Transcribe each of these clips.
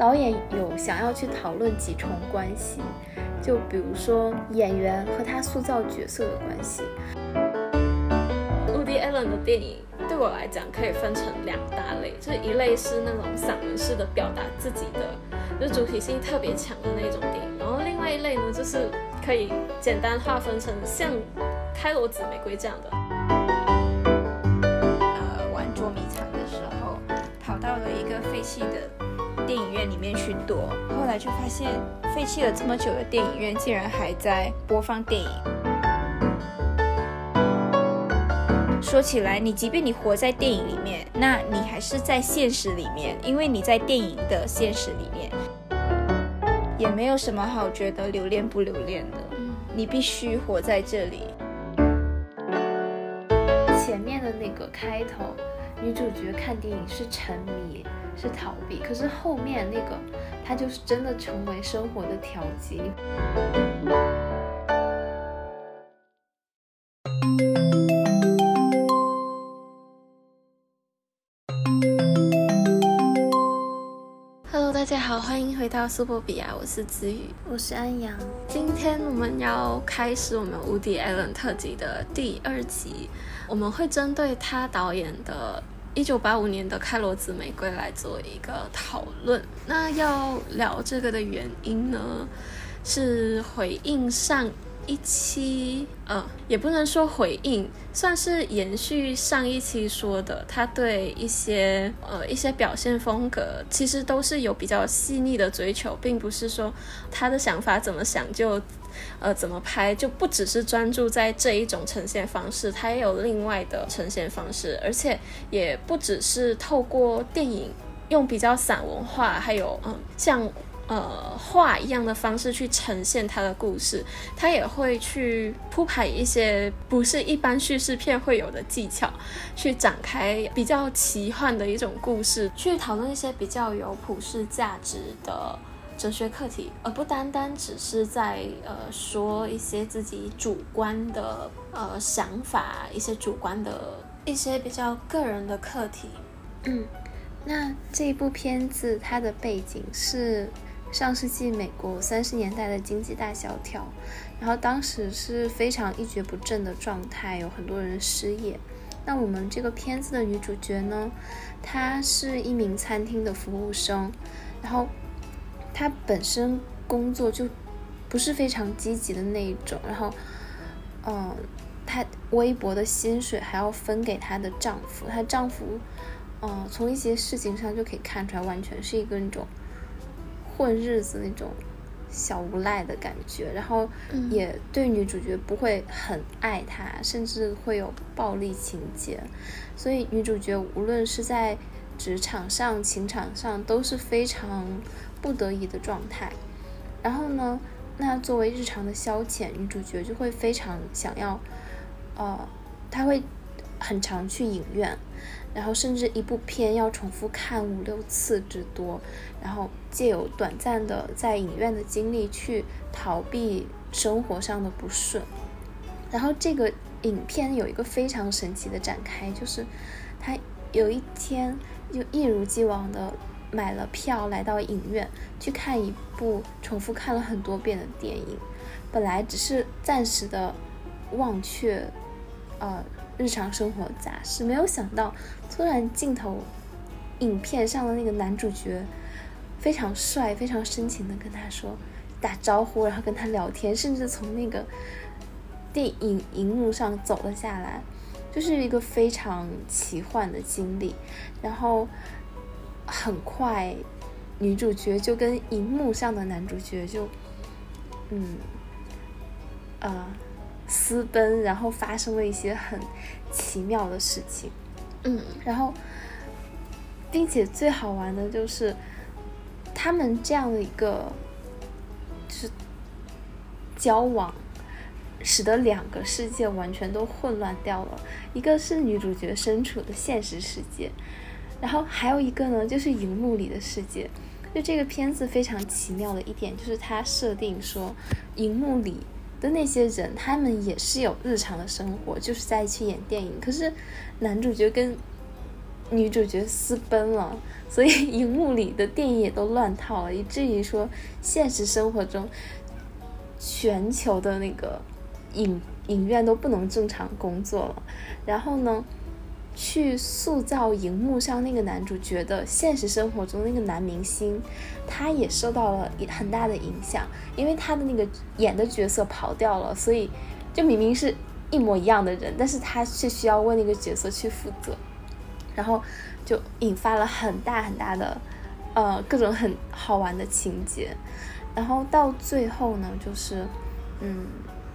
导演有想要去讨论几重关系，就比如说演员和他塑造角色的关系。Woody Allen 的电影对我来讲可以分成两大类，就是一类是那种散文式的表达自己的，就主题性特别强的那种电影，然后另外一类呢，就是可以简单划分成像《开罗紫玫瑰》这样的。呃，玩捉迷藏的时候，跑到了一个废弃的电影院里面去躲，后来就发现废弃了这么久的电影院竟然还在播放电影。说起来，你即便你活在电影里面，那你还是在现实里面，因为你在电影的现实里面，也没有什么好觉得留恋不留恋的。你必须活在这里。前面的那个开头，女主角看电影是沉迷，是逃避，可是后面那个，她就是真的成为生活的调剂。好，欢迎回到苏波比亚，我是子宇，我是安阳。今天我们要开始我们无敌 Allen 特辑的第二集，我们会针对他导演的1985年的《开罗紫玫瑰》来做一个讨论。那要聊这个的原因呢，是回应上。一期，呃，也不能说回应，算是延续上一期说的。他对一些，呃，一些表现风格，其实都是有比较细腻的追求，并不是说他的想法怎么想就，呃，怎么拍，就不只是专注在这一种呈现方式，他也有另外的呈现方式，而且也不只是透过电影用比较散文化，还有，嗯，像。呃，画一样的方式去呈现他的故事，他也会去铺排一些不是一般叙事片会有的技巧，去展开比较奇幻的一种故事，去讨论一些比较有普世价值的哲学课题，而不单单只是在呃说一些自己主观的呃想法，一些主观的一些比较个人的课题。嗯，那这一部片子它的背景是。上世纪美国三十年代的经济大萧条，然后当时是非常一蹶不振的状态，有很多人失业。那我们这个片子的女主角呢，她是一名餐厅的服务生，然后她本身工作就不是非常积极的那一种，然后，嗯，她微薄的薪水还要分给她的丈夫，她丈夫，嗯，从一些事情上就可以看出来，完全是一个那种。混日子那种小无赖的感觉，然后也对女主角不会很爱她，甚至会有暴力情节，所以女主角无论是在职场上、情场上都是非常不得已的状态。然后呢，那作为日常的消遣，女主角就会非常想要，呃，她会很常去影院。然后甚至一部片要重复看五六次之多，然后借由短暂的在影院的经历去逃避生活上的不顺。然后这个影片有一个非常神奇的展开，就是他有一天就一如既往的买了票来到影院去看一部重复看了很多遍的电影，本来只是暂时的忘却，呃。日常生活杂事，没有想到，突然镜头，影片上的那个男主角非常帅，非常深情的跟他说打招呼，然后跟他聊天，甚至从那个电影荧幕上走了下来，就是一个非常奇幻的经历。然后很快，女主角就跟荧幕上的男主角就，嗯，啊。私奔，然后发生了一些很奇妙的事情，嗯，然后，并且最好玩的就是，他们这样的一个，就是交往，使得两个世界完全都混乱掉了。一个是女主角身处的现实世界，然后还有一个呢，就是荧幕里的世界。就这个片子非常奇妙的一点，就是它设定说，荧幕里。的那些人，他们也是有日常的生活，就是在一起演电影。可是，男主角跟女主角私奔了，所以荧幕里的电影也都乱套了，以至于说现实生活中全球的那个影影院都不能正常工作了。然后呢，去塑造荧幕上那个男主角的现实生活中那个男明星，他也受到了很大的影响，因为他的那个演的角色跑掉了，所以就明明是一模一样的人，但是他却需要为那个角色去负责。然后就引发了很大很大的，呃，各种很好玩的情节。然后到最后呢，就是，嗯，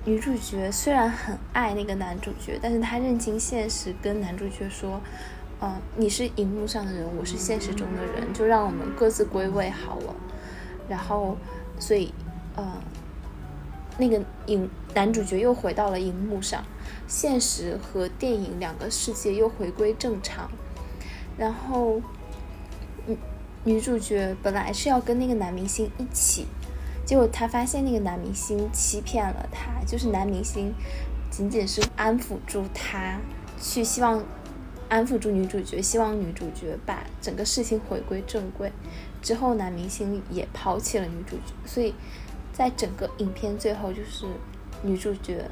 女主角虽然很爱那个男主角，但是她认清现实，跟男主角说，嗯，你是荧幕上的人，我是现实中的人，就让我们各自归位好了。然后，所以，呃，那个影男主角又回到了荧幕上，现实和电影两个世界又回归正常。然后，女女主角本来是要跟那个男明星一起，结果他发现那个男明星欺骗了他，就是男明星仅仅是安抚住他，去希望安抚住女主角，希望女主角把整个事情回归正轨。之后，男明星也抛弃了女主角，所以在整个影片最后，就是女主角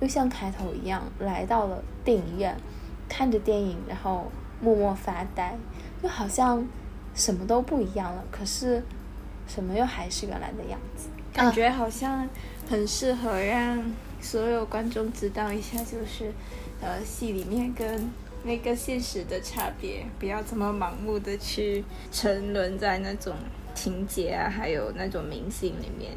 又像开头一样来到了电影院，看着电影，然后。默默发呆，就好像什么都不一样了，可是什么又还是原来的样子。感觉好像很适合让所有观众知道一下，就是呃戏里面跟那个现实的差别，不要这么盲目的去沉沦在那种情节啊，还有那种明星里面。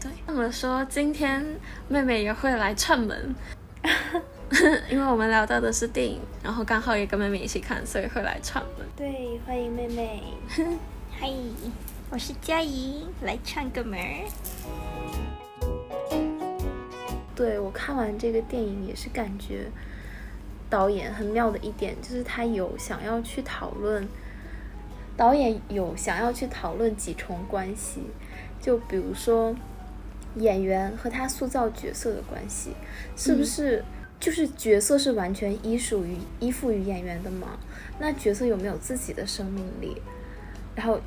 对，那么说今天妹妹也会来串门。因为我们聊到的是电影，然后刚好也跟妹妹一起看，所以会来串门。对，欢迎妹妹。嗨，我是佳怡，来串个门儿。对我看完这个电影也是感觉导演很妙的一点，就是他有想要去讨论，导演有想要去讨论几重关系，就比如说演员和他塑造角色的关系，是不是？就是角色是完全依属于依附于演员的吗？那角色有没有自己的生命力？然后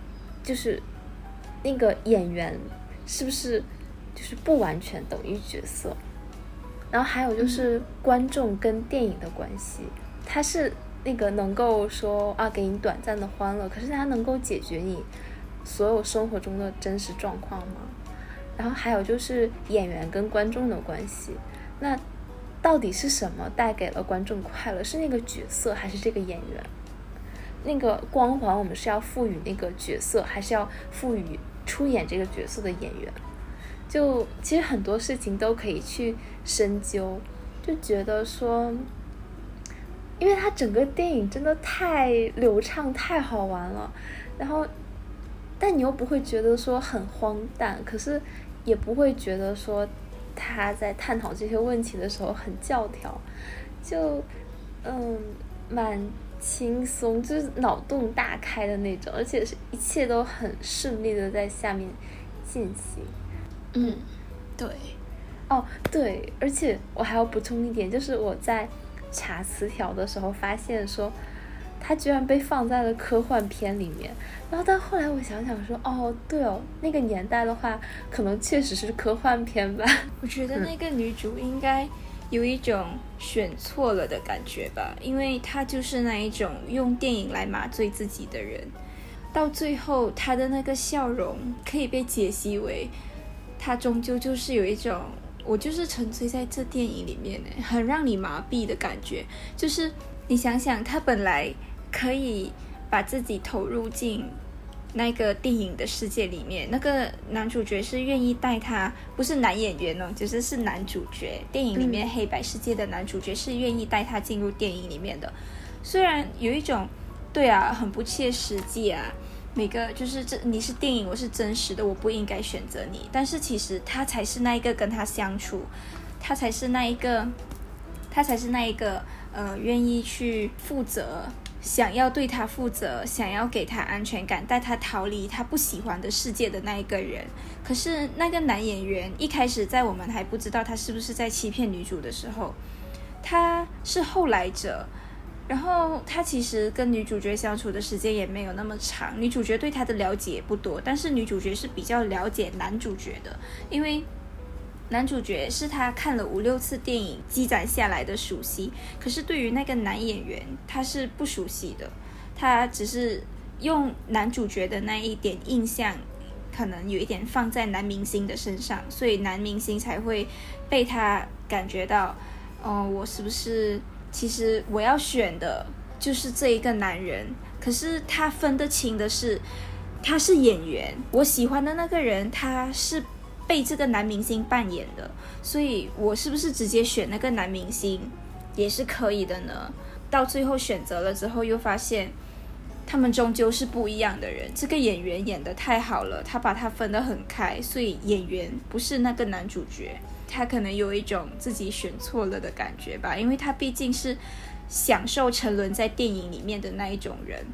就是那个演员是不是就是不完全等于角色？然后还有就是观众跟电影的关系，他是那个能够说啊给你短暂的欢乐，可是他能够解决你所有生活中的真实状况吗？然后还有就是演员跟观众的关系，那。到底是什么带给了观众快乐？是那个角色还是这个演员？那个光环我们是要赋予那个角色，还是要赋予出演这个角色的演员？就其实很多事情都可以去深究，就觉得说，因为它整个电影真的太流畅、太好玩了，然后，但你又不会觉得说很荒诞，可是也不会觉得说。他在探讨这些问题的时候很教条，就嗯蛮轻松，就是脑洞大开的那种，而且是一切都很顺利的在下面进行。嗯，对，哦对，而且我还要补充一点，就是我在查词条的时候发现说。它居然被放在了科幻片里面，然后但后来我想想说，哦，对哦，那个年代的话，可能确实是科幻片吧。我觉得那个女主应该有一种选错了的感觉吧，因为他就是那一种用电影来麻醉自己的人，到最后他的那个笑容可以被解析为，他终究就是有一种，我就是沉醉在这电影里面呢，很让你麻痹的感觉，就是你想想，他本来。可以把自己投入进那个电影的世界里面，那个男主角是愿意带他，不是男演员哦，就是是男主角。电影里面黑白世界的男主角是愿意带他进入电影里面的，虽然有一种对啊，很不切实际啊。每个就是这你是电影，我是真实的，我不应该选择你。但是其实他才是那一个跟他相处，他才是那一个，他才是那一个呃，愿意去负责。想要对他负责，想要给他安全感，带他逃离他不喜欢的世界的那一个人。可是那个男演员一开始在我们还不知道他是不是在欺骗女主的时候，他是后来者，然后他其实跟女主角相处的时间也没有那么长，女主角对他的了解也不多，但是女主角是比较了解男主角的，因为男主角是他看了五六次电影积攒下来的熟悉，可是对于那个男演员他是不熟悉的，他只是用男主角的那一点印象，可能有一点放在男明星的身上，所以男明星才会被他感觉到，哦，我是不是？其实我要选的就是这一个男人，可是他分得清的是，他是演员，我喜欢的那个人他是被这个男明星扮演的，所以我是不是直接选那个男明星也是可以的呢？到最后选择了之后，又发现他们终究是不一样的人。这个演员演的太好了，他把他分得很开，所以演员不是那个男主角。他可能有一种自己选错了的感觉吧，因为他毕竟是享受沉沦在电影里面的那一种人。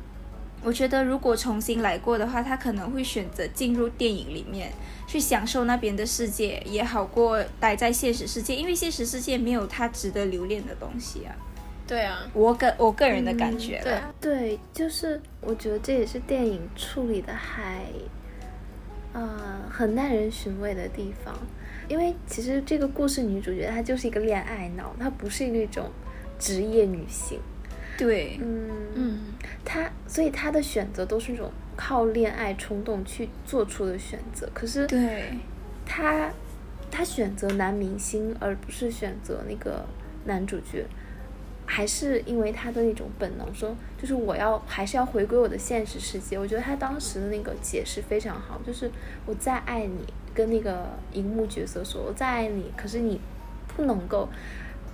我觉得如果重新来过的话，他可能会选择进入电影里面去享受那边的世界，也好过待在现实世界，因为现实世界没有他值得留恋的东西啊。对啊，我个我个人的感觉。对对，就是我觉得这也是电影处理的还，呃，很耐人寻味的地方。因为其实这个故事女主角她就是一个恋爱脑，她不是那种职业女性。对，嗯嗯，她所以他的选择都是那种靠恋爱冲动去做出的选择。可是，对，他他选择男明星而不是选择那个男主角，还是因为他的那种本能，说就是我要还是要回归我的现实世界。我觉得他当时的那个解释非常好，就是我再爱你。跟那个荧幕角色说：“我再爱你，可是你不能够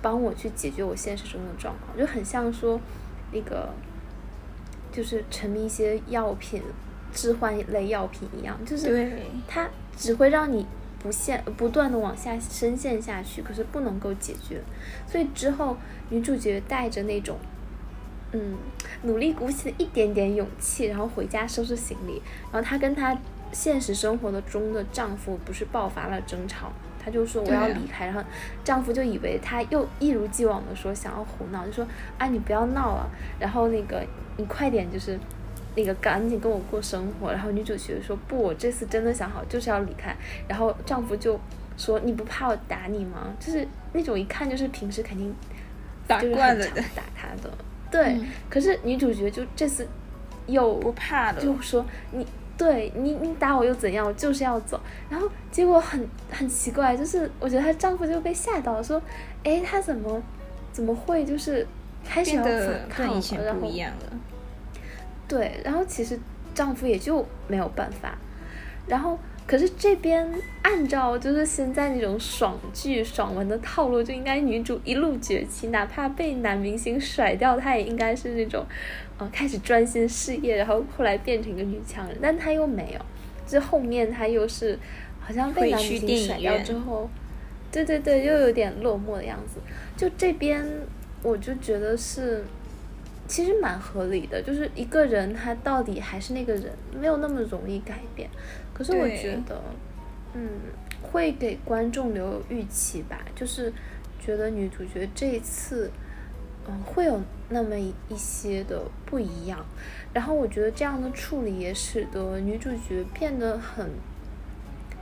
帮我去解决我现实中的状况，就很像说那个就是沉迷一些药品、致幻类药品一样，就是它只会让你不陷不断的往下深陷下去，可是不能够解决。所以之后女主角带着那种嗯努力鼓起了一点点勇气，然后回家收拾行李，然后她跟她。现实生活的中的丈夫不是爆发了争吵，她就说我要离开，然后丈夫就以为她又一如既往的说想要胡闹，就说啊你不要闹了，然后那个你快点就是那个赶紧跟我过生活，然后女主角说不，我这次真的想好就是要离开，然后丈夫就说你不怕我打你吗？就是那种一看就是平时肯定打惯了的打他的，对，可是女主角就这次又不怕的，就说你。对你，你打我又怎样？我就是要走。然后结果很很奇怪，就是我觉得她丈夫就被吓到了，说：“哎，她怎么怎么会就是开始要反抗了？然后对，然后其实丈夫也就没有办法。然后可是这边按照就是现在那种爽剧爽文的套路，就应该女主一路崛起，哪怕被男明星甩掉，她也应该是那种。开始专心事业，然后后来变成一个女强人，但她又没有，这后面她又是好像被男明星甩掉之后，对对对，又有点落寞的样子。就这边我就觉得是，其实蛮合理的，就是一个人他到底还是那个人，没有那么容易改变。可是我觉得，嗯，会给观众留有预期吧，就是觉得女主角这一次。嗯，会有那么一些的不一样，然后我觉得这样的处理也使得女主角变得很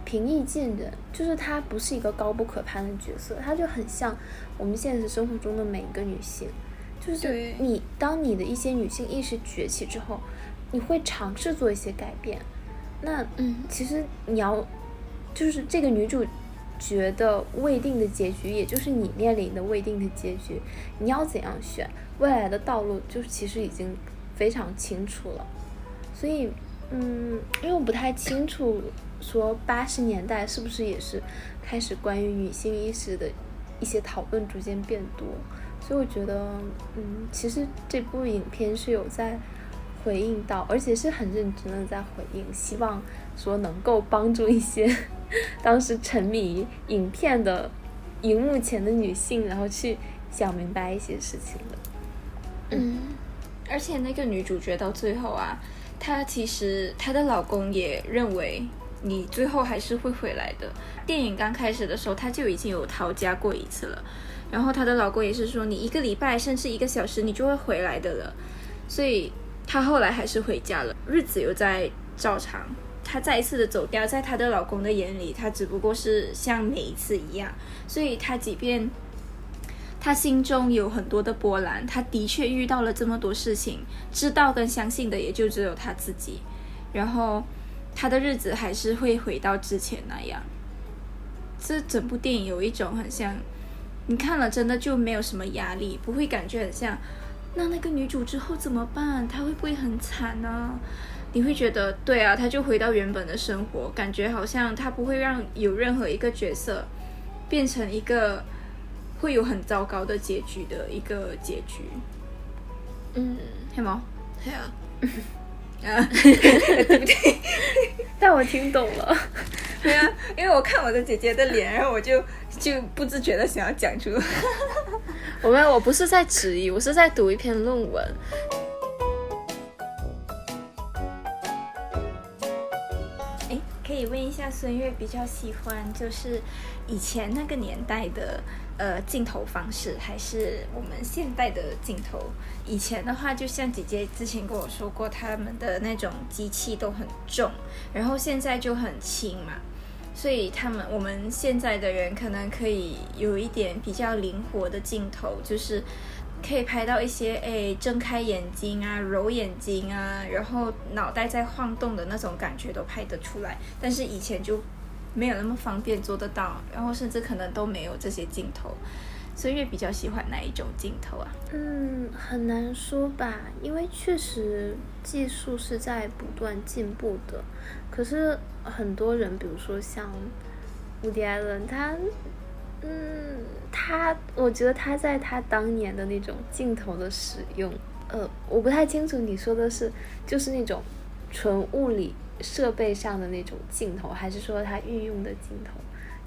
平易近人，就是她不是一个高不可攀的角色，她就很像我们现实生活中的每一个女性，就是你当你的一些女性意识崛起之后，你会尝试做一些改变，那嗯，其实你要就是这个女主。觉得未定的结局，也就是你面临的未定的结局，你要怎样选未来的道路，就是其实已经非常清楚了。所以，嗯，因为我不太清楚，说八十年代是不是也是开始关于女性意识的一些讨论逐渐变多，所以我觉得，嗯，其实这部影片是有在回应到，而且是很认真的在回应，希望说能够帮助一些。当时沉迷影片的荧幕前的女性，然后去想明白一些事情的。嗯，而且那个女主角到最后啊，她其实她的老公也认为你最后还是会回来的。电影刚开始的时候，她就已经有逃家过一次了，然后她的老公也是说，你一个礼拜甚至一个小时你就会回来的了，所以她后来还是回家了，日子又在照常。她再一次的走掉，在她的老公的眼里，她只不过是像每一次一样，所以她即便她心中有很多的波澜，她的确遇到了这么多事情，知道跟相信的也就只有她自己，然后她的日子还是会回到之前那样。这整部电影有一种很像，你看了真的就没有什么压力，不会感觉很像。那那个女主之后怎么办？她会不会很惨呢？你会觉得对啊，他就回到原本的生活，感觉好像他不会让有任何一个角色变成一个会有很糟糕的结局的一个结局。嗯，黑猫，对啊，啊，对不对？但我听懂了。对啊，因为我看我的姐姐的脸，然后我就就不自觉的想要讲出。我没有，我不是在质疑，我是在读一篇论文。可以问一下孙悦比较喜欢就是以前那个年代的呃镜头方式，还是我们现代的镜头？以前的话，就像姐姐之前跟我说过，他们的那种机器都很重，然后现在就很轻嘛。所以他们我们现在的人可能可以有一点比较灵活的镜头，就是可以拍到一些诶睁开眼睛啊、揉眼睛啊，然后脑袋在晃动的那种感觉都拍得出来。但是以前就没有那么方便做得到，然后甚至可能都没有这些镜头。所以比较喜欢哪一种镜头啊？嗯，很难说吧，因为确实技术是在不断进步的。可是很多人，比如说像伍迪·艾伦，他，嗯，他，我觉得他在他当年的那种镜头的使用，呃，我不太清楚你说的是就是那种纯物理设备上的那种镜头，还是说他运用的镜头，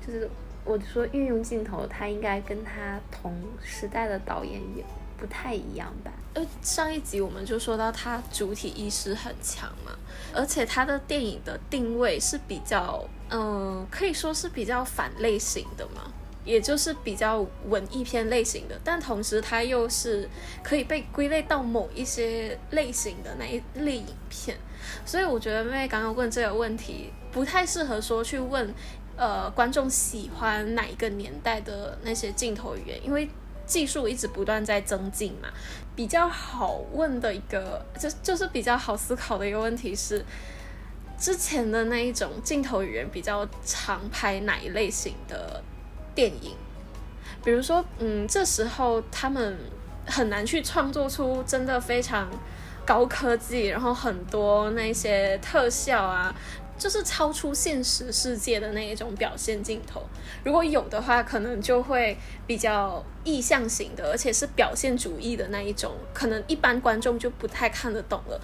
就是。我说运用镜头，他应该跟他同时代的导演也不太一样吧？呃，上一集我们就说到他主体意识很强嘛，而且他的电影的定位是比较，嗯，可以说是比较反类型的嘛，也就是比较文艺片类型的，但同时它又是可以被归类到某一些类型的那一类影片，所以我觉得妹妹刚刚问这个问题，不太适合说去问。呃，观众喜欢哪一个年代的那些镜头语言？因为技术一直不断在增进嘛。比较好问的一个，就就是比较好思考的一个问题是，之前的那一种镜头语言比较常拍哪一类型的电影？比如说，嗯，这时候他们很难去创作出真的非常高科技，然后很多那些特效啊。就是超出现实世界的那一种表现镜头，如果有的话，可能就会比较意象型的，而且是表现主义的那一种，可能一般观众就不太看得懂了。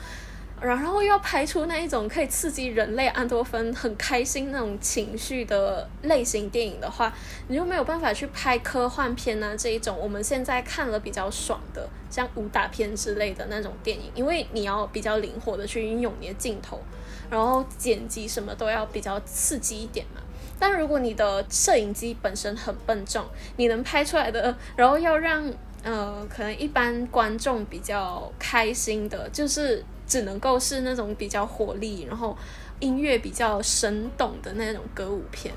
然后要拍出那一种可以刺激人类安多芬很开心那种情绪的类型电影的话，你就没有办法去拍科幻片啊这一种我们现在看了比较爽的，像武打片之类的那种电影，因为你要比较灵活的去运用你的镜头。然后剪辑什么都要比较刺激一点嘛。但如果你的摄影机本身很笨重，你能拍出来的，然后要让呃可能一般观众比较开心的，就是只能够是那种比较活力，然后音乐比较生动的那种歌舞片，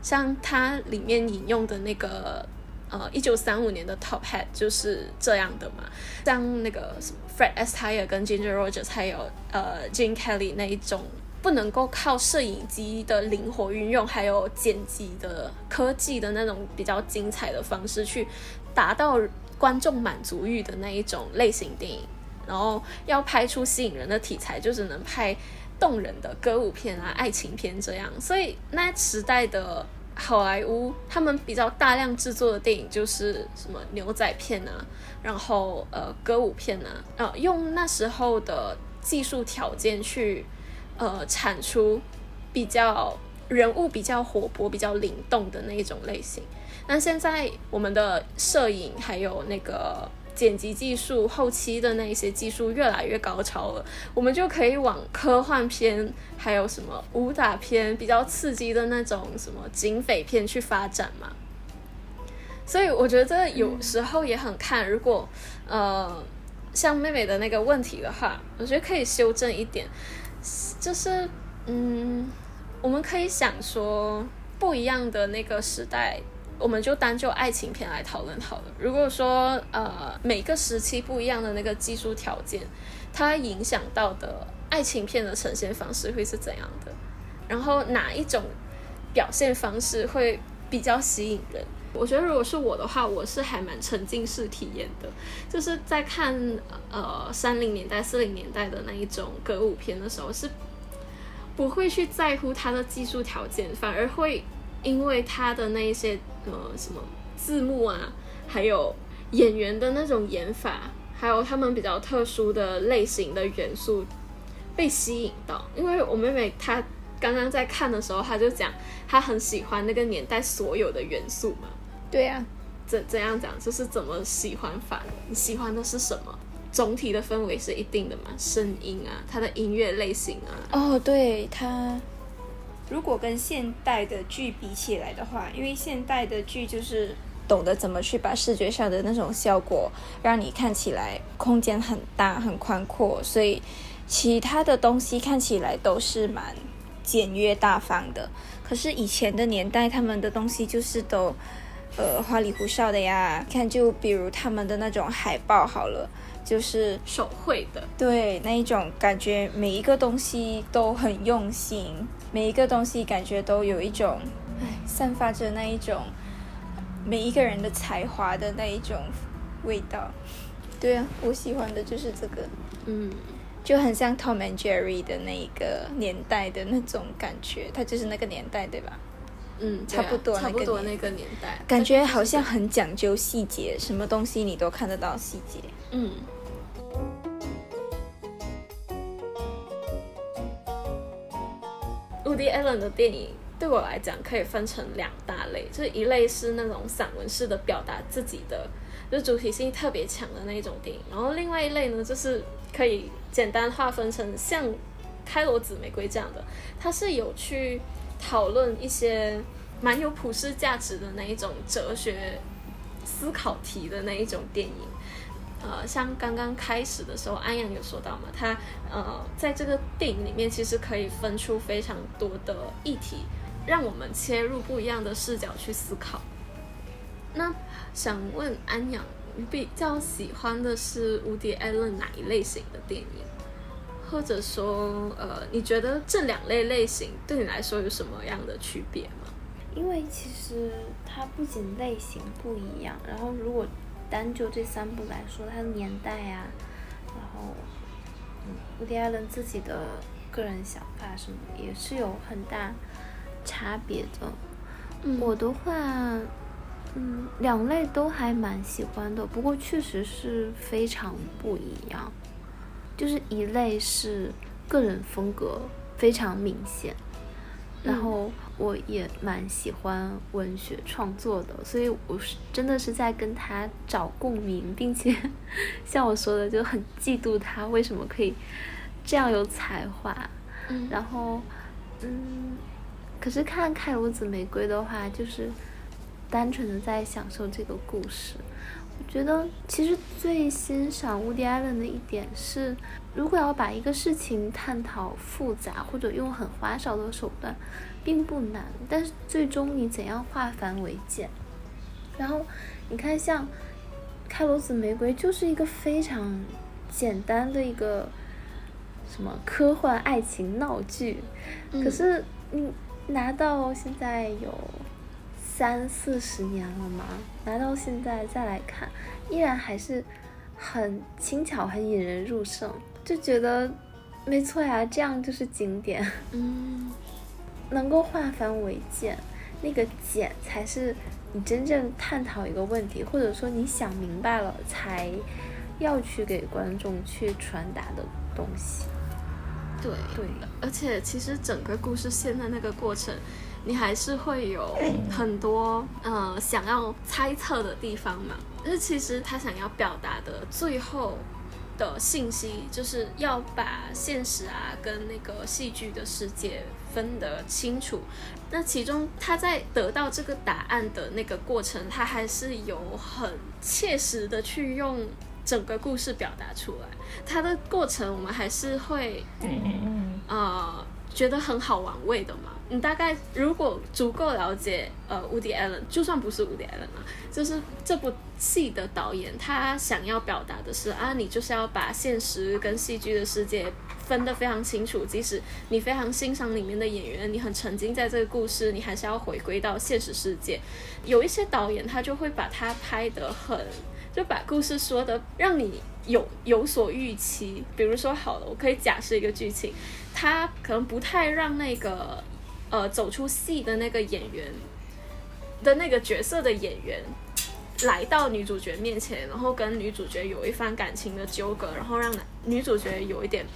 像它里面引用的那个。呃，一九三五年的 Top Hat 就是这样的嘛，像那个什么 Fred Astaire 跟 Ginger Rogers 还有呃 Gene Kelly 那一种，不能够靠摄影机的灵活运用，还有剪辑的科技的那种比较精彩的方式去达到观众满足欲的那一种类型电影，然后要拍出吸引人的题材，就只能拍动人的歌舞片啊、爱情片这样，所以那时代的。好莱坞他们比较大量制作的电影就是什么牛仔片啊，然后呃歌舞片啊，呃用那时候的技术条件去呃产出比较人物比较活泼、比较灵动的那一种类型。那现在我们的摄影还有那个。剪辑技术后期的那些技术越来越高超了，我们就可以往科幻片，还有什么武打片比较刺激的那种什么警匪片去发展嘛。所以我觉得有时候也很看，如果呃像妹妹的那个问题的话，我觉得可以修正一点，就是嗯，我们可以想说不一样的那个时代，我们就单就爱情片来讨论好了。如果说呃每个时期不一样的那个技术条件，它影响到的爱情片的呈现方式会是怎样的？然后哪一种表现方式会比较吸引人？我觉得如果是我的话，我是还蛮沉浸式体验的，就是在看呃三零年代、四零年代的那一种歌舞片的时候，是不会去在乎它的技术条件，反而会因为他的那一些呃什么字幕啊，还有演员的那种演法，还有他们比较特殊的类型的元素被吸引到。因为我妹妹她刚刚在看的时候，她就讲她很喜欢那个年代所有的元素嘛。对呀，怎怎样讲，就是怎么喜欢法？你喜欢的是什么？总体的氛围是一定的嘛？声音啊，它的音乐类型啊。哦，对它，如果跟现代的剧比起来的话，因为现代的剧就是懂得怎么去把视觉上的那种效果，让你看起来空间很大、很宽阔，所以其他的东西看起来都是蛮简约大方的。可是以前的年代，他们的东西就是都。呃，花里胡哨的呀，看就比如他们的那种海报好了，就是手绘的，对那一种感觉，每一个东西都很用心，每一个东西感觉都有一种，哎，散发着那一种每一个人的才华的那一种味道。对啊，我喜欢的就是这个，嗯，就很像 Tom and Jerry 的那一个年代的那种感觉，它就是那个年代，对吧？嗯，差不多，差不多那个年代，感觉好像很讲究细节，什么东西你都看得到细节。嗯。Woody Allen 的电影对我来讲可以分成两大类，就是一类是那种散文式的表达自己的，就主题性特别强的那一种电影，然后另外一类呢，就是可以简单划分成像《开罗紫玫瑰》这样的，它是有去。讨论一些蛮有普世价值的那一种哲学思考题的那一种电影，呃，像刚刚开始的时候，安阳有说到嘛，他呃，在这个电影里面其实可以分出非常多的议题，让我们切入不一样的视角去思考。那想问安阳，你比较喜欢的是无敌艾伦哪一类型的电影？或者说，呃，你觉得这两类类型对你来说有什么样的区别吗？因为其实它不仅类型不一样，然后如果单就这三部来说，它的年代呀，然后，嗯，伍迪·艾伦自己的个人想法什么也是有很大差别的。我的话，嗯，两类都还蛮喜欢的，不过确实是非常不一样。就是一类是个人风格非常明显，然后我也蛮喜欢文学创作的，所以我是真的是在跟他找共鸣，并且 像我说的就很嫉妒他为什么可以这样有才华。然后，嗯，可是看《开罗紫玫瑰》的话，就是单纯的在享受这个故事。我觉得其实最欣赏乌迪·艾伦的一点是，如果要把一个事情探讨复杂或者用很花哨的手段，并不难。但是最终你怎样化繁为简？然后你看，像《开罗紫玫瑰》就是一个非常简单的一个什么科幻爱情闹剧，可是你拿到现在有。三四十年了嘛？拿到现在再来看，依然还是很轻巧、很引人入胜，就觉得没错呀，这样就是经典。嗯，能够化繁为简，那个简才是你真正探讨一个问题，或者说你想明白了才要去给观众去传达的东西。对对，而且其实整个故事线的那个过程。你还是会有很多呃想要猜测的地方嘛？就是其实他想要表达的最后的信息，就是要把现实啊跟那个戏剧的世界分得清楚。那其中他在得到这个答案的那个过程，他还是有很切实的去用整个故事表达出来。他的过程我们还是会，呃，觉得很好玩味的嘛。你大概如果足够了解呃，Woody Allen，就算不是 Woody Allen 啊，就是这部戏的导演，他想要表达的是啊，你就是要把现实跟戏剧的世界分得非常清楚。即使你非常欣赏里面的演员，你很沉浸在这个故事，你还是要回归到现实世界。有一些导演他就会把它拍得很，就把故事说的让你有有所预期。比如说好了，我可以假设一个剧情，他可能不太让那个。呃，走出戏的那个演员的那个角色的演员来到女主角面前，然后跟女主角有一番感情的纠葛，然后让女主角有一点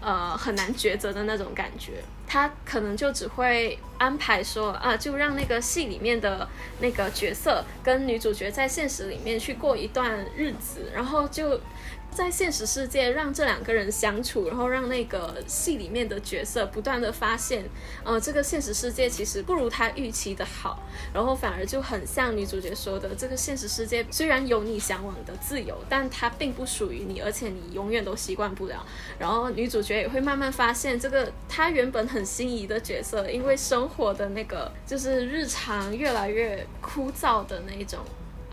呃很难抉择的那种感觉。他可能就只会安排说啊，就让那个戏里面的那个角色跟女主角在现实里面去过一段日子，然后就。在现实世界，让这两个人相处，然后让那个戏里面的角色不断的发现，呃，这个现实世界其实不如他预期的好，然后反而就很像女主角说的，这个现实世界虽然有你向往的自由，但它并不属于你，而且你永远都习惯不了。然后女主角也会慢慢发现，这个她原本很心仪的角色，因为生活的那个就是日常越来越枯燥的那种，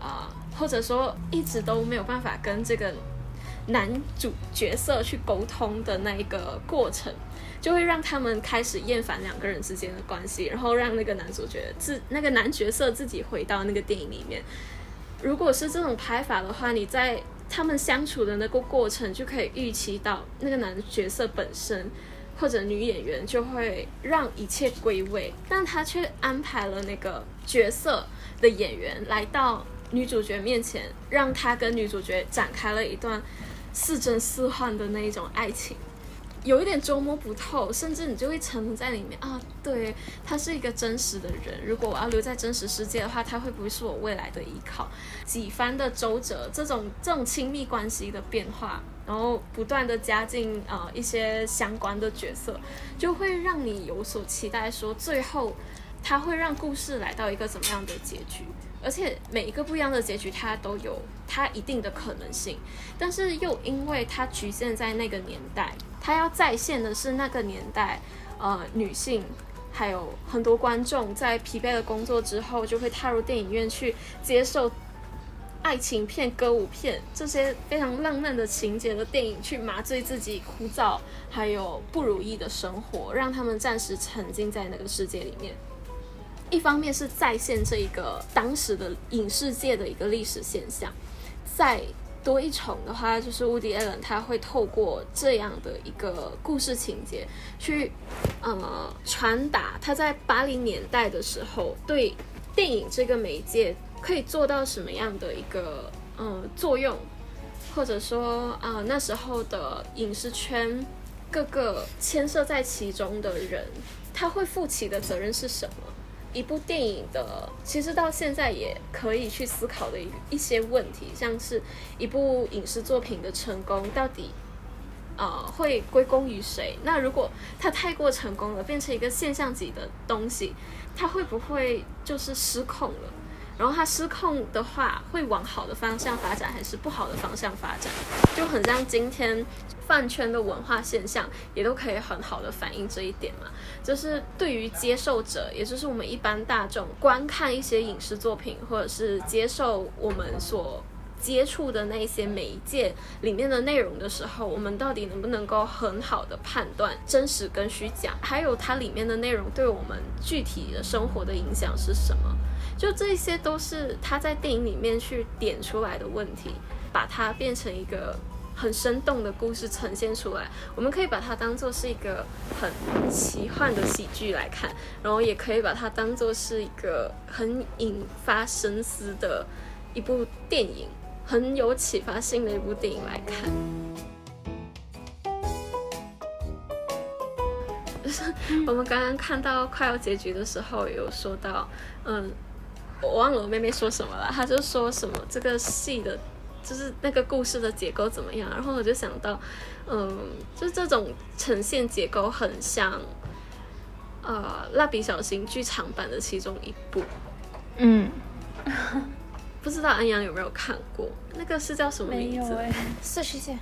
啊，或者说一直都没有办法跟这个。男主角色去沟通的那一个过程，就会让他们开始厌烦两个人之间的关系，然后让那个男主角自那个男角色自己回到那个电影里面。如果是这种拍法的话，你在他们相处的那个过程就可以预期到那个男角色本身或者女演员就会让一切归位，但他却安排了那个角色的演员来到女主角面前，让他跟女主角展开了一段。似真似幻的那一种爱情，有一点捉摸不透，甚至你就会沉在里面啊。对他是一个真实的人，如果我要留在真实世界的话，他会不会是我未来的依靠？几番的周折，这种这种亲密关系的变化，然后不断的加进啊一些相关的角色，就会让你有所期待，说最后他会让故事来到一个怎么样的结局？而且每一个不一样的结局，它都有它一定的可能性，但是又因为它局限在那个年代，它要再现的是那个年代，呃，女性还有很多观众在疲惫的工作之后，就会踏入电影院去接受爱情片、歌舞片这些非常浪漫的情节的电影，去麻醉自己枯燥还有不如意的生活，让他们暂时沉浸在那个世界里面。一方面是再现这一个当时的影视界的一个历史现象，再多一重的话，就是 Woody Allen 他会透过这样的一个故事情节，去呃传达他在八零年代的时候对电影这个媒介可以做到什么样的一个呃作用，或者说啊那时候的影视圈各个牵涉在其中的人，他会负起的责任是什么？一部电影的，其实到现在也可以去思考的一一些问题，像是一部影视作品的成功到底，呃，会归功于谁？那如果它太过成功了，变成一个现象级的东西，它会不会就是失控了？然后它失控的话，会往好的方向发展，还是不好的方向发展？就很像今天。饭圈的文化现象也都可以很好的反映这一点嘛，就是对于接受者，也就是我们一般大众观看一些影视作品，或者是接受我们所接触的那些媒介里面的内容的时候，我们到底能不能够很好的判断真实跟虚假，还有它里面的内容对我们具体的生活的影响是什么？就这些都是他在电影里面去点出来的问题，把它变成一个。很生动的故事呈现出来，我们可以把它当做是一个很奇幻的喜剧来看，然后也可以把它当做是一个很引发深思的一部电影，很有启发性的一部电影来看。我们刚刚看到快要结局的时候，有说到，嗯，我忘了我妹妹说什么了，她就说什么这个戏的。就是那个故事的结构怎么样。然后我就想到，嗯，就这种呈现结构很像，呃，蜡笔小新剧场版的其中一部。嗯，不知道安阳有没有看过？那个是叫什么名字？四十线。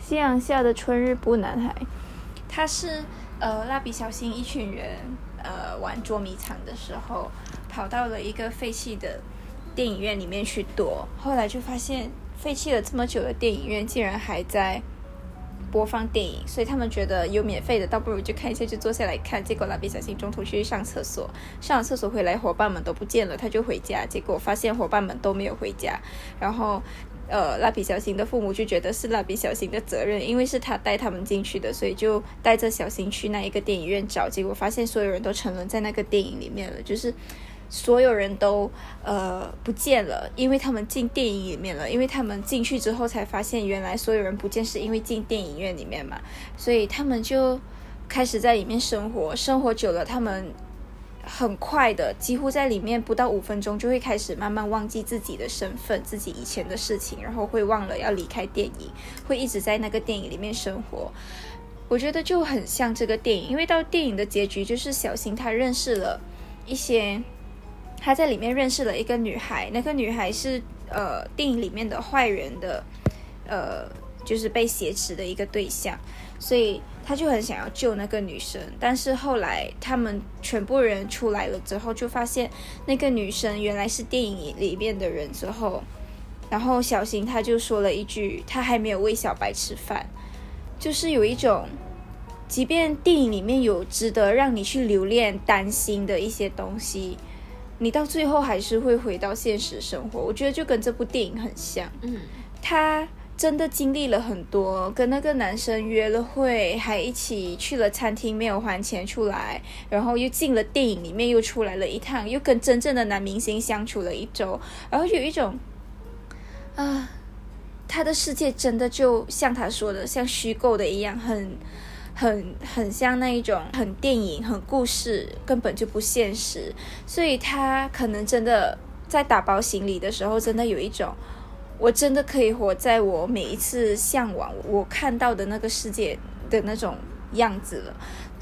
夕阳下的春日部男孩，他是呃蜡笔小新一群人呃玩捉迷藏的时候，跑到了一个废弃的电影院里面去躲，后来就发现废弃了这么久的电影院竟然还在播放电影，所以他们觉得有免费的，倒不如就看一下，就坐下来看。结果蜡笔小新中途去上厕所，上了厕所回来，伙伴们都不见了，他就回家，结果发现伙伴们都没有回家，然后。呃，蜡笔小新的父母就觉得是蜡笔小新的责任，因为是他带他们进去的，所以就带着小新去那一个电影院找，结果发现所有人都沉沦在那个电影里面了，就是所有人都呃不见了，因为他们进电影里面了，因为他们进去之后才发现原来所有人不见是因为进电影院里面嘛，所以他们就开始在里面生活，生活久了他们。很快的，几乎在里面不到五分钟就会开始慢慢忘记自己的身份、自己以前的事情，然后会忘了要离开电影，会一直在那个电影里面生活。我觉得就很像这个电影，因为到电影的结局就是小新他认识了一些，他在里面认识了一个女孩，那个女孩是呃电影里面的坏人的，呃就是被挟持的一个对象，所以。他就很想要救那个女生，但是后来他们全部人出来了之后，就发现那个女生原来是电影里面的人。之后，然后小新他就说了一句：“他还没有喂小白吃饭。”就是有一种，即便电影里面有值得让你去留恋、担心的一些东西，你到最后还是会回到现实生活。我觉得就跟这部电影很像。嗯，他。真的经历了很多，跟那个男生约了会，还一起去了餐厅，没有还钱出来，然后又进了电影里面，又出来了一趟，又跟真正的男明星相处了一周，然后有一种，啊，他的世界真的就像他说的，像虚构的一样，很、很、很像那一种，很电影、很故事，根本就不现实，所以他可能真的在打包行李的时候，真的有一种。我真的可以活在我每一次向往我看到的那个世界的那种样子了，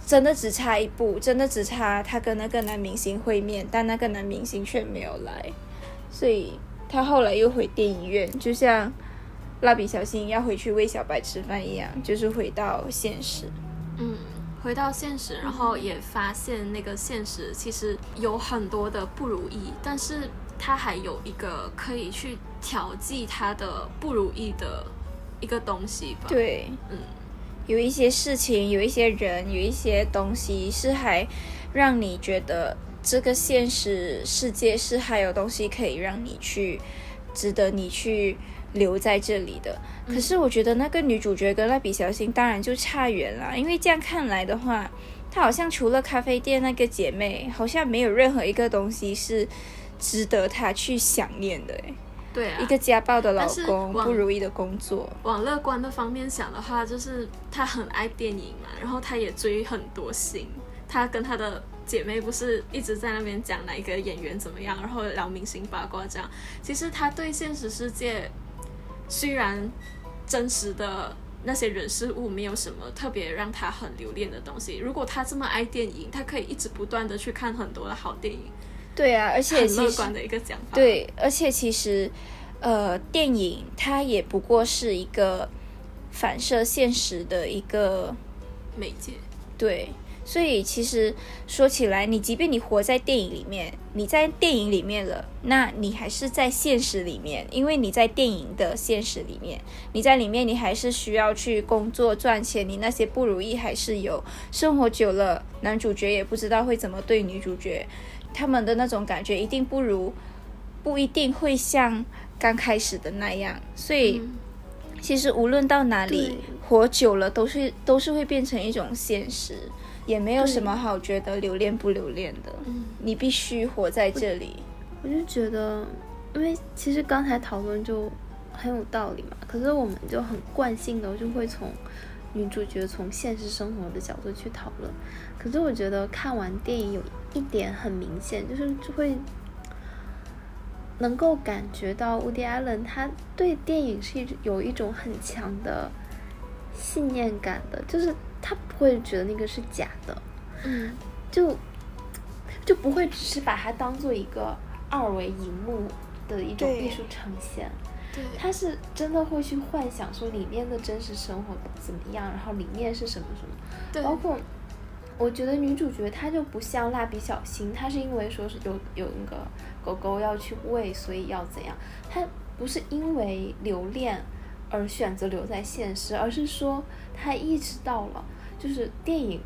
真的只差一步，真的只差他跟那个男明星会面，但那个男明星却没有来，所以他后来又回电影院，就像蜡笔小新要回去喂小白吃饭一样，就是回到现实。嗯，回到现实，然后也发现那个现实其实有很多的不如意，但是。它还有一个可以去调剂它的不如意的一个东西吧？对，嗯，有一些事情，有一些人，有一些东西是还让你觉得这个现实世界是还有东西可以让你去值得你去留在这里的。可是我觉得那个女主角跟蜡笔小新当然就差远了，因为这样看来的话，她好像除了咖啡店那个姐妹，好像没有任何一个东西是。值得她去想念的诶，对啊，一个家暴的老公，不如意的工作。往乐观的方面想的话，就是她很爱电影嘛，然后她也追很多星。她跟她的姐妹不是一直在那边讲哪一个演员怎么样，然后聊明星八卦这样。其实她对现实世界虽然真实的那些人事物没有什么特别让他很留恋的东西。如果他这么爱电影，他可以一直不断的去看很多的好电影。对啊，而且很乐观的一个讲法。对，而且其实，呃，电影它也不过是一个反射现实的一个媒介。对，所以其实说起来，你即便你活在电影里面，你在电影里面了，那你还是在现实里面，因为你在电影的现实里面，你在里面，你还是需要去工作赚钱，你那些不如意还是有。生活久了，男主角也不知道会怎么对女主角。他们的那种感觉一定不如，不一定会像刚开始的那样，所以其实无论到哪里活久了，都是都是会变成一种现实，也没有什么好觉得留恋不留恋的。你必须活在这里。我就觉得，因为其实刚才讨论就很有道理嘛，可是我们就很惯性的就会从女主角从现实生活的角度去讨论。可是我觉得看完电影有一点很明显，就是就会能够感觉到 Woody Allen 他对电影是一有一种很强的信念感的，就是他不会觉得那个是假的，嗯，就就不会只是把它当做一个二维荧幕的一种艺术呈现。对，他是真的会去幻想说里面的真实生活怎么样，然后里面是什么什么，对，包括我觉得女主角她就不像蜡笔小新，她是因为说是有有那个狗狗要去喂，所以要怎样，她不是因为留恋而选择留在现实，而是说她意识到了，就是电影。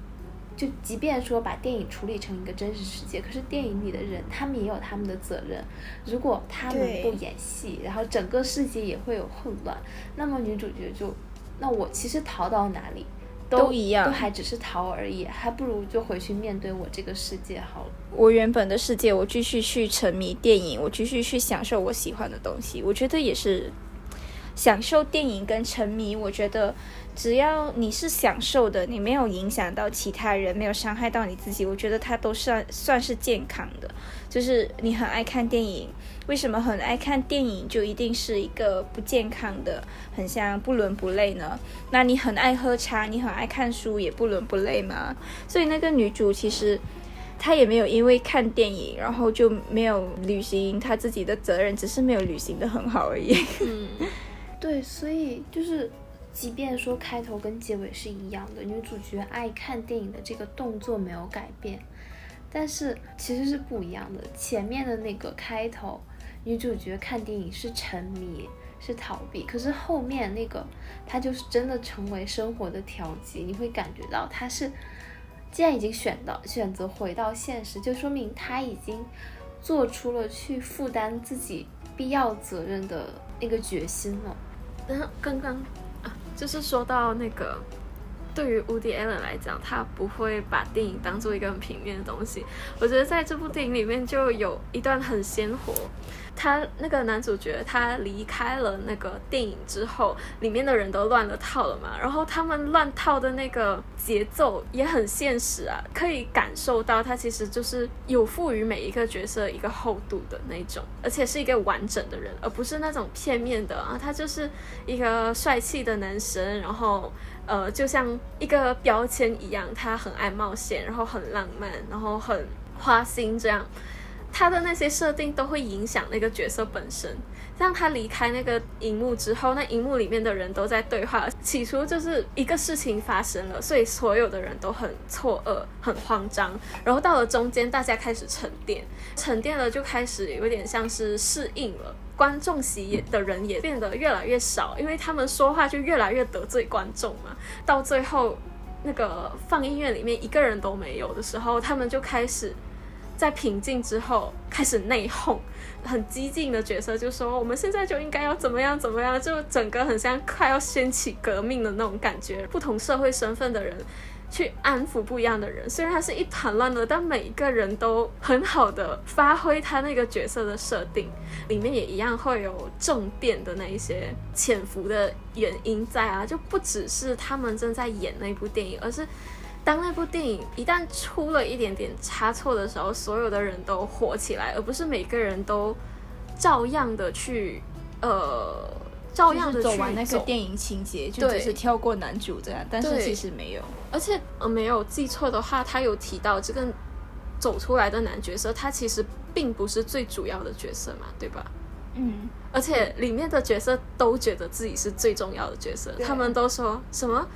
就即便说把电影处理成一个真实世界，可是电影里的人他们也有他们的责任。如果他们不演戏，然后整个世界也会有混乱，那么女主角就，那我其实逃到哪里都一样都还只是逃而已，还不如就回去面对我这个世界好了。我原本的世界，我继续去沉迷电影，我继续去享受我喜欢的东西，我觉得也是享受电影跟沉迷。我觉得只要你是享受的，你没有影响到其他人，没有伤害到你自己，我觉得它都算算是健康的。就是你很爱看电影，为什么很爱看电影就一定是一个不健康的，很像不伦不类呢？那你很爱喝茶，你很爱看书，也不伦不类吗？所以那个女主其实。她也没有因为看电影，然后就没有履行她自己的责任，只是没有履行的很好而已。嗯，对，所以就是，即便说开头跟结尾是一样的，女主角爱看电影的这个动作没有改变，但是其实是不一样的。前面的那个开头，女主角看电影是沉迷。是逃避，可是后面那个，她就是真的成为生活的调剂，你会感觉到她是，既然已经选到选择回到现实，就说明她已经做出了去负担自己必要责任的那个决心了。然后刚刚啊，就是说到那个，对于 Woody Allen 来讲，他不会把电影当做一个很平面的东西。我觉得在这部电影里面就有一段很鲜活。他那个男主角他离开了那个电影之后，里面的人都乱了套了嘛，然后他们乱套的那个节奏也很现实啊，可以感受到他其实就是有赋予每一个角色一个厚度的那种，而且是一个完整的人，而不是那种片面的啊，他就是一个帅气的男神，然后呃，就像一个标签一样，他很爱冒险，然后很浪漫，然后很花心这样。他的那些设定都会影响那个角色本身。像他离开那个荧幕之后，那荧幕里面的人都在对话。起初就是一个事情发生了，所以所有的人都很错愕、很慌张。然后到了中间，大家开始沉淀，沉淀了就开始有点像是适应了。观众席的人也变得越来越少，因为他们说话就越来越得罪观众嘛。到最后，那个放音乐里面一个人都没有的时候，他们就开始。在平静之后开始内讧，很激进的角色就说：“我们现在就应该要怎么样怎么样，就整个很像快要掀起革命的那种感觉。”不同社会身份的人去安抚不一样的人，虽然他是一团乱的，但每一个人都很好的发挥他那个角色的设定，里面也一样会有政变的那一些潜伏的原因在啊，就不只是他们正在演那部电影，而是。当那部电影一旦出了一点点差错的时候，所有的人都火起来，而不是每个人都照样的去呃，照样的走完那个电影情节，就只是跳过男主这样，但是其实没有。而且呃，没有记错的话，他有提到这个走出来的男角色，他其实并不是最主要的角色嘛，对吧？嗯，而且里面的角色都觉得自己是最重要的角色，他们都说什么？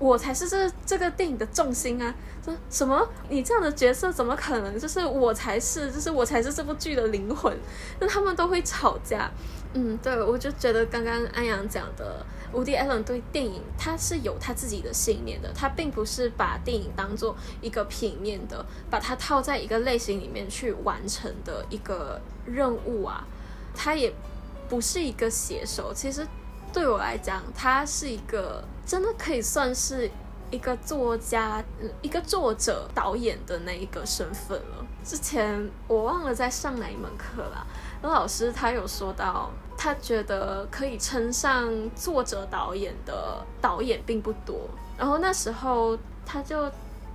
我才是这这个电影的重心啊！说什么？你这样的角色怎么可能？就是我才是，就是我才是这部剧的灵魂。那他们都会吵架。嗯，对，我就觉得刚刚安阳讲的，伍迪·艾伦对电影他是有他自己的信念的，他并不是把电影当做一个平面的，把它套在一个类型里面去完成的一个任务啊。他也不是一个写手，其实对我来讲，他是一个。真的可以算是一个作家、一个作者、导演的那一个身份了。之前我忘了在上哪一门课了，那老师他有说到，他觉得可以称上作者导演的导演并不多。然后那时候他就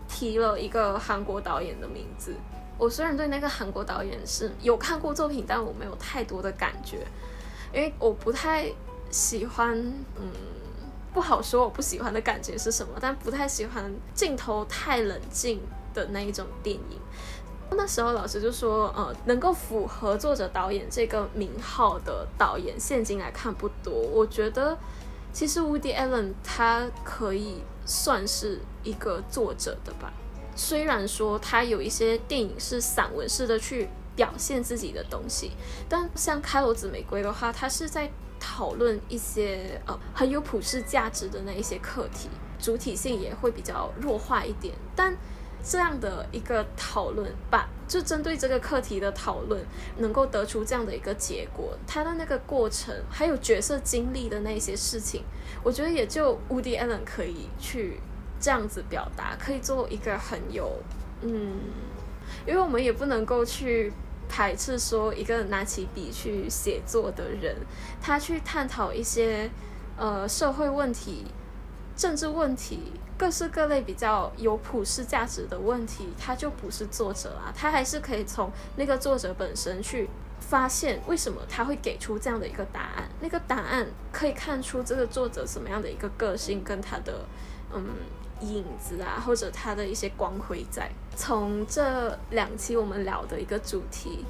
提了一个韩国导演的名字，我虽然对那个韩国导演是有看过作品，但我没有太多的感觉，因为我不太喜欢，嗯，不好说我不喜欢的感觉是什么，但不太喜欢镜头太冷静的那一种电影。那时候老师就说，呃，能够符合作者导演这个名号的导演，现今来看不多。我觉得，其实 Woody Allen 他可以算是一个作者的吧。虽然说他有一些电影是散文式的去表现自己的东西，但像《开罗紫玫瑰》的话，他是在讨论一些呃很有普世价值的那一些课题，主体性也会比较弱化一点，但。这样的一个讨论，把就针对这个课题的讨论，能够得出这样的一个结果，它的那个过程，还有角色经历的那些事情，我觉得也就 Woody Allen 可以去这样子表达，可以做一个很有，嗯，因为我们也不能够去排斥说一个拿起笔去写作的人，他去探讨一些呃社会问题、政治问题。各式各类比较有普世价值的问题，他就不是作者啊，他还是可以从那个作者本身去发现为什么他会给出这样的一个答案。那个答案可以看出这个作者什么样的一个个性跟他的嗯影子啊，或者他的一些光辉在。从这两期我们聊的一个主题，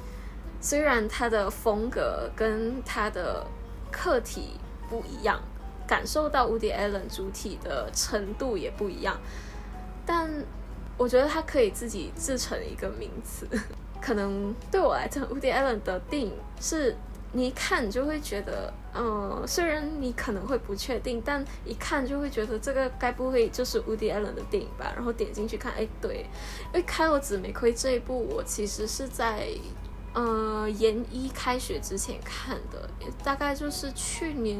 虽然他的风格跟他的课题不一样。感受到 Woody Allen 主体的程度也不一样，但我觉得他可以自己自成一个名词。可能对我来讲，Woody Allen 的电影是你一看你就会觉得，嗯，虽然你可能会不确定，但一看就会觉得这个该不会就是 Woody Allen 的电影吧？然后点进去看，哎，对，因为《开罗紫玫瑰》这一部，我其实是在呃研一开学之前看的，大概就是去年。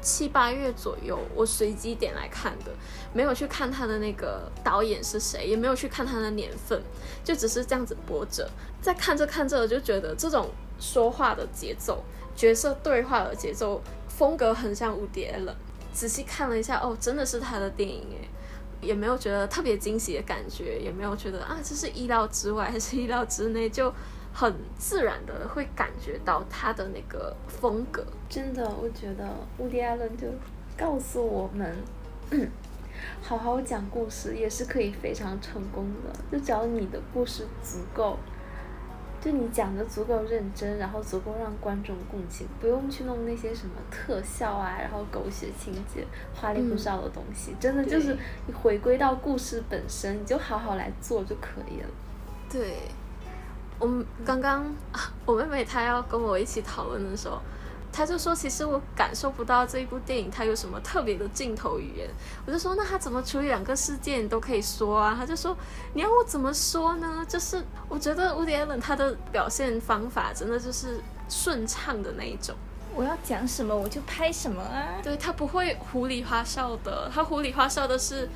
七八月左右，我随机点来看的，没有去看他的那个导演是谁，也没有去看他的年份，就只是这样子播着，在看着看着就觉得这种说话的节奏、角色对话的节奏风格很像蝴蝶了。仔细看了一下，哦，真的是他的电影诶，也没有觉得特别惊喜的感觉，也没有觉得啊这是意料之外还是意料之内就。很自然的会感觉到他的那个风格，真的，我觉得乌迪·艾伦就告诉我们，好好讲故事也是可以非常成功的，就只要你的故事足够，就你讲的足够认真，然后足够让观众共情，不用去弄那些什么特效啊，然后狗血情节、花里胡哨的东西，真的就是你回归到故事本身，你就好好来做就可以了。对。我们刚刚，我妹妹她要跟我一起讨论的时候，她就说：“其实我感受不到这一部电影它有什么特别的镜头语言。”我就说：“那他怎么处理两个事件你都可以说啊？”他就说：“你要我怎么说呢？就是我觉得 Woody Allen 他的表现方法真的就是顺畅的那一种。我要讲什么我就拍什么啊！对他不会糊里花哨的，他糊里花哨的是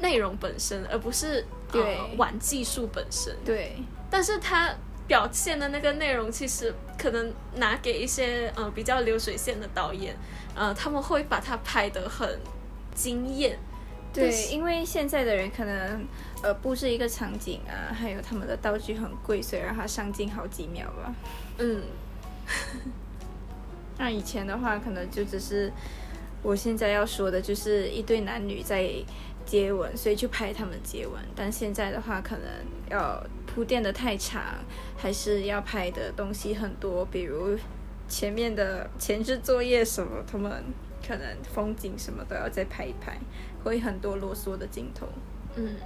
内容本身，而不是对玩技术本身。对。但是他表现的那个内容，其实可能拿给一些呃比较流水线的导演，呃他们会把它拍得很惊艳。对，因为现在的人可能呃布置一个场景啊，还有他们的道具很贵，所以让它上镜好几秒吧。嗯。那以前的话，可能就只是我现在要说的，就是一对男女在。接吻，所以就拍他们接吻。但现在的话，可能要铺垫的太长，还是要拍的东西很多，比如前面的前置作业什么，他们可能风景什么都要再拍一拍，会很多啰嗦的镜头。嗯，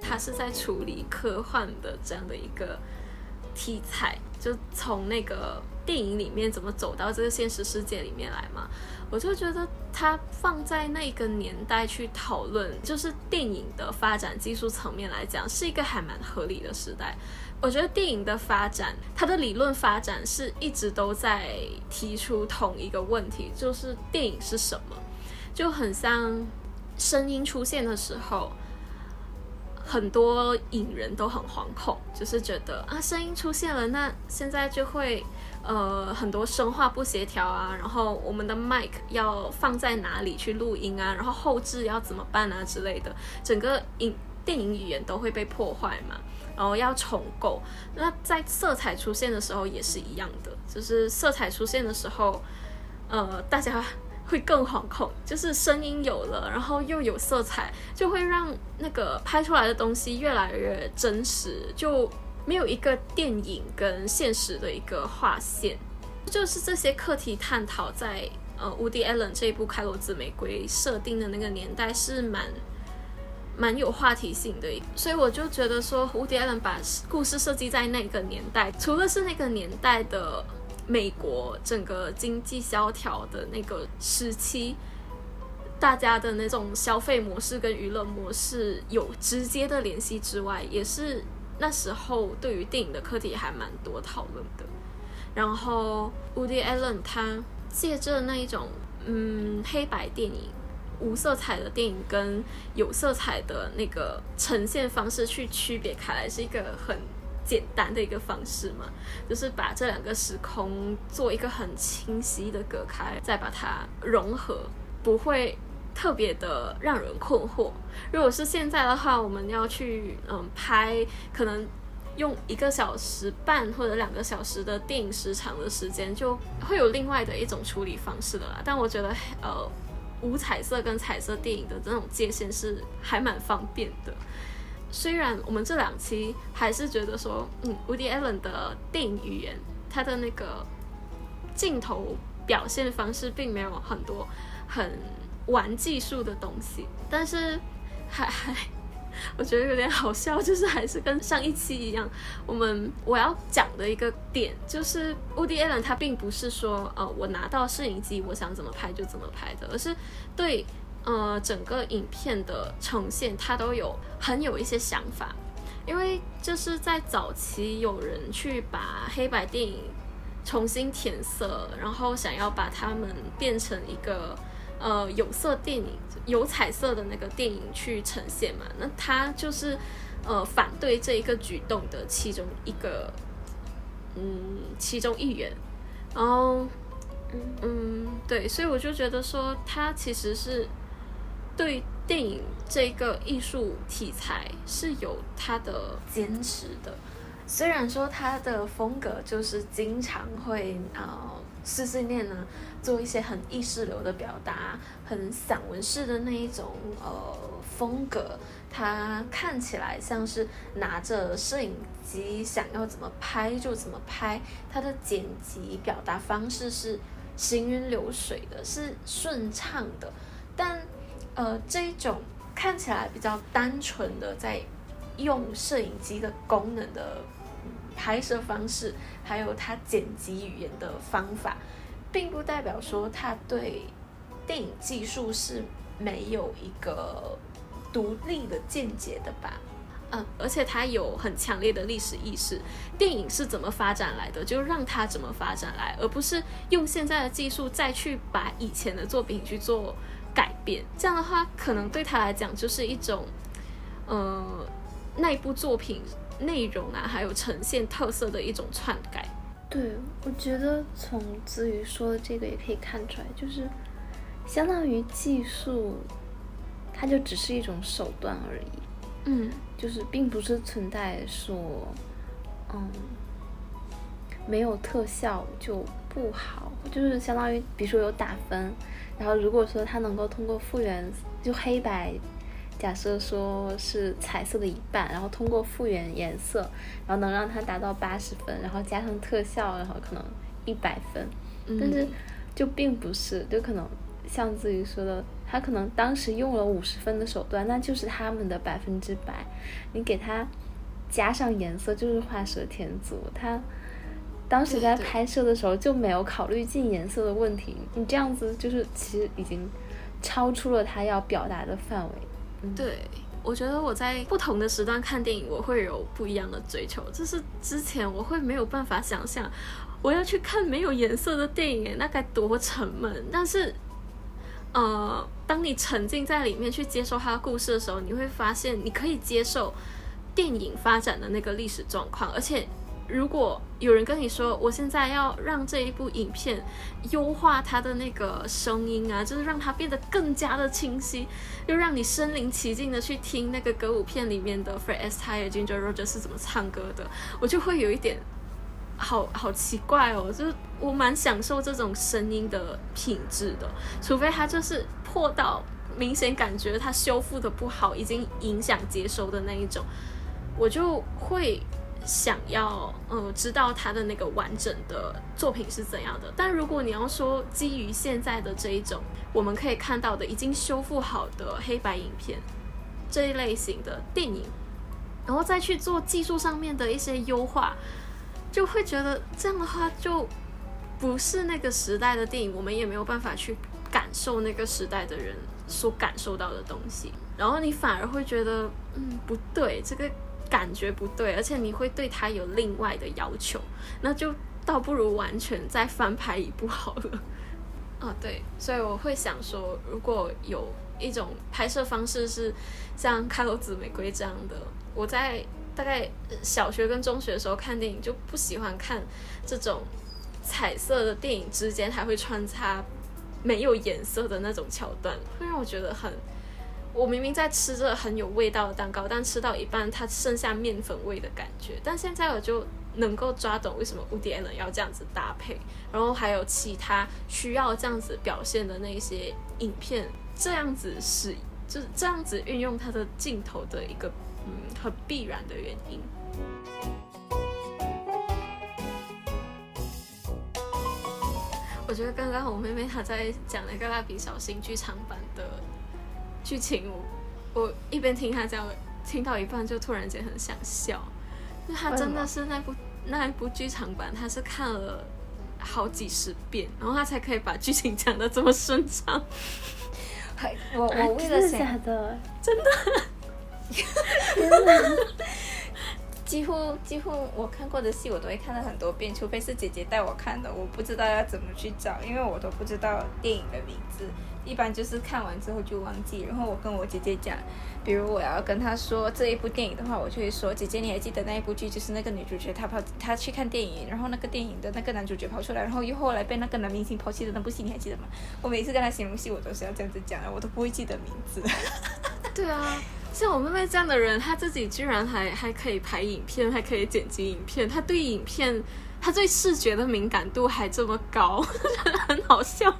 他是在处理科幻的这样的一个题材，就从那个。电影里面怎么走到这个现实世界里面来嘛？我就觉得它放在那个年代去讨论，就是电影的发展技术层面来讲，是一个还蛮合理的时代。我觉得电影的发展，它的理论发展是一直都在提出同一个问题，就是电影是什么？就很像声音出现的时候，很多影人都很惶恐，就是觉得啊，声音出现了，那现在就会。呃很多声画不协调啊，然后我们的麦克要放在哪里去录音啊，然后后置要怎么办啊之类的，整个影电影语言都会被破坏嘛。然后要重构，那在色彩出现的时候也是一样的，就是色彩出现的时候，呃，大家会更惶恐，就是声音有了，然后又有色彩，就会让那个拍出来的东西越来越真实，就没有一个电影跟现实的一个划线，就是这些课题探讨在呃，Woody Allen 这一部《开罗紫玫瑰》设定的那个年代是蛮。蛮有话题性的，所以我就觉得说，蝴蝶人把故事设计在那个年代，除了是那个年代的美国整个经济萧条的那个时期，大家的那种消费模式跟娱乐模式有直接的联系之外，也是那时候对于电影的课题还蛮多讨论的。然后，Woody Allen 他借着那一种嗯黑白电影。无色彩的电影跟有色彩的那个呈现方式去区别开来，是一个很简单的一个方式嘛？就是把这两个时空做一个很清晰的隔开，再把它融合，不会特别的让人困惑。如果是现在的话，我们要去嗯拍，可能用一个小时半或者两个小时的电影时长的时间，就会有另外的一种处理方式的啦。但我觉得呃。无彩色跟彩色电影的这种界限是还蛮方便的。虽然我们这两期还是觉得说，嗯，Woody Allen 的电影语言，他的那个镜头表现方式并没有很多很玩技术的东西，但是还还。我觉得有点好笑，就是还是跟上一期一样，我们我要讲的一个点就是 Woody Allen 他并不是说呃我拿到摄影机我想怎么拍就怎么拍的，而是对呃整个影片的呈现他都有很有一些想法，因为就是在早期有人去把黑白电影重新填色，然后想要把它们变成一个。呃，有色电影有彩色的那个电影去呈现嘛？那他就是呃反对这一个举动的其中一个，嗯，其中一员。然后，嗯，对，所以我就觉得说，他其实是对电影这个艺术题材是有他的坚持的。虽然说他的风格就是经常会啊碎碎念呢。做一些很意识流的表达，很散文式的那一种呃风格，它看起来像是拿着摄影机想要怎么拍就怎么拍，它的剪辑表达方式是行云流水的，是顺畅的。但呃这一种看起来比较单纯的在用摄影机的功能的拍摄方式，还有它剪辑语言的方法。并不代表说他对电影技术是没有一个独立的见解的吧？嗯，而且他有很强烈的历史意识，电影是怎么发展来的，就让他怎么发展来，而不是用现在的技术再去把以前的作品去做改变。这样的话，可能对他来讲就是一种，呃，那部作品内容啊，还有呈现特色的一种篡改。对，我觉得从子瑜说的这个也可以看出来，就是相当于技术，它就只是一种手段而已。嗯，就是并不是存在说，嗯，没有特效就不好，就是相当于比如说有打分，然后如果说它能够通过复原就黑白。假设说是彩色的一半，然后通过复原颜色，然后能让它达到八十分，然后加上特效，然后可能一百分。但是就并不是，就可能像自己说的，他可能当时用了五十分的手段，那就是他们的百分之百。你给他加上颜色，就是画蛇添足。他当时在拍摄的时候就没有考虑进颜色的问题。你这样子就是其实已经超出了他要表达的范围。对，我觉得我在不同的时段看电影，我会有不一样的追求。就是之前我会没有办法想象，我要去看没有颜色的电影，那该多沉闷。但是，呃，当你沉浸在里面去接受它的故事的时候，你会发现你可以接受电影发展的那个历史状况，而且如果有人跟你说，我现在要让这一部影片优化它的那个声音啊，就是让它变得更加的清晰，又让你身临其境的去听那个歌舞片里面的 Fred Astaire、Ginger Rogers 是怎么唱歌的，我就会有一点好好奇怪哦，就是我蛮享受这种声音的品质的，除非它就是破到明显感觉它修复的不好，已经影响接收的那一种，我就会。想要呃知道他的那个完整的作品是怎样的，但如果你要说基于现在的这一种我们可以看到的已经修复好的黑白影片这一类型的电影，然后再去做技术上面的一些优化，就会觉得这样的话就不是那个时代的电影，我们也没有办法去感受那个时代的人所感受到的东西，然后你反而会觉得嗯不对这个。感觉不对，而且你会对他有另外的要求，那就倒不如完全再翻拍一部好了。啊，对，所以我会想说，如果有一种拍摄方式是像《开罗紫玫瑰》这样的，我在大概小学跟中学的时候看电影就不喜欢看这种彩色的电影之间还会穿插没有颜色的那种桥段，会让我觉得很。我明明在吃着很有味道的蛋糕，但吃到一半它剩下面粉味的感觉。但现在我就能够抓懂为什么 Woody Allen 要这样子搭配，然后还有其他需要这样子表现的那些影片，这样子是就是这样子运用它的镜头的一个嗯很必然的原因。我觉得刚刚我妹妹她在讲那个蜡笔小新剧场版的。剧情我我一边听他讲，听到一半就突然间很想笑，就他真的是那部那一部剧场版，他是看了好几十遍，然后他才可以把剧情讲的这么顺畅。我我为了假的，真的，天哪！几乎几乎我看过的戏我都会看了很多遍，除非是姐姐带我看的，我不知道要怎么去找，因为我都不知道电影的名字。一般就是看完之后就忘记，然后我跟我姐姐讲，比如我要跟她说这一部电影的话，我就会说姐姐你还记得那一部剧，就是那个女主角她跑她去看电影，然后那个电影的那个男主角跑出来，然后又后来被那个男明星抛弃的那部戏你还记得吗？我每次跟她形容戏，我都是要这样子讲的，我都不会记得名字。对啊，像我妹妹这样的人，她自己居然还还可以拍影片，还可以剪辑影片，她对影片，她对视觉的敏感度还这么高，很好笑。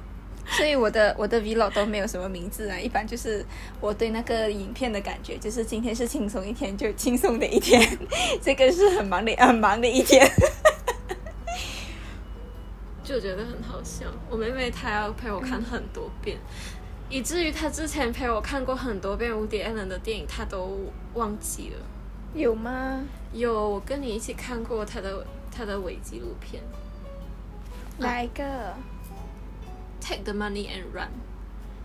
所以我的我的 vlog 都没有什么名字啊，一般就是我对那个影片的感觉，就是今天是轻松一天就轻松的一天，这个是很忙的很忙的一天，就觉得很好笑。我妹妹她要陪我看很多遍，以至于他之前陪我看过很多遍《无敌艾伦》的电影，他都忘记了。有吗？有，我跟你一起看过他的他的伪纪录片，哪一个？Take the money and run。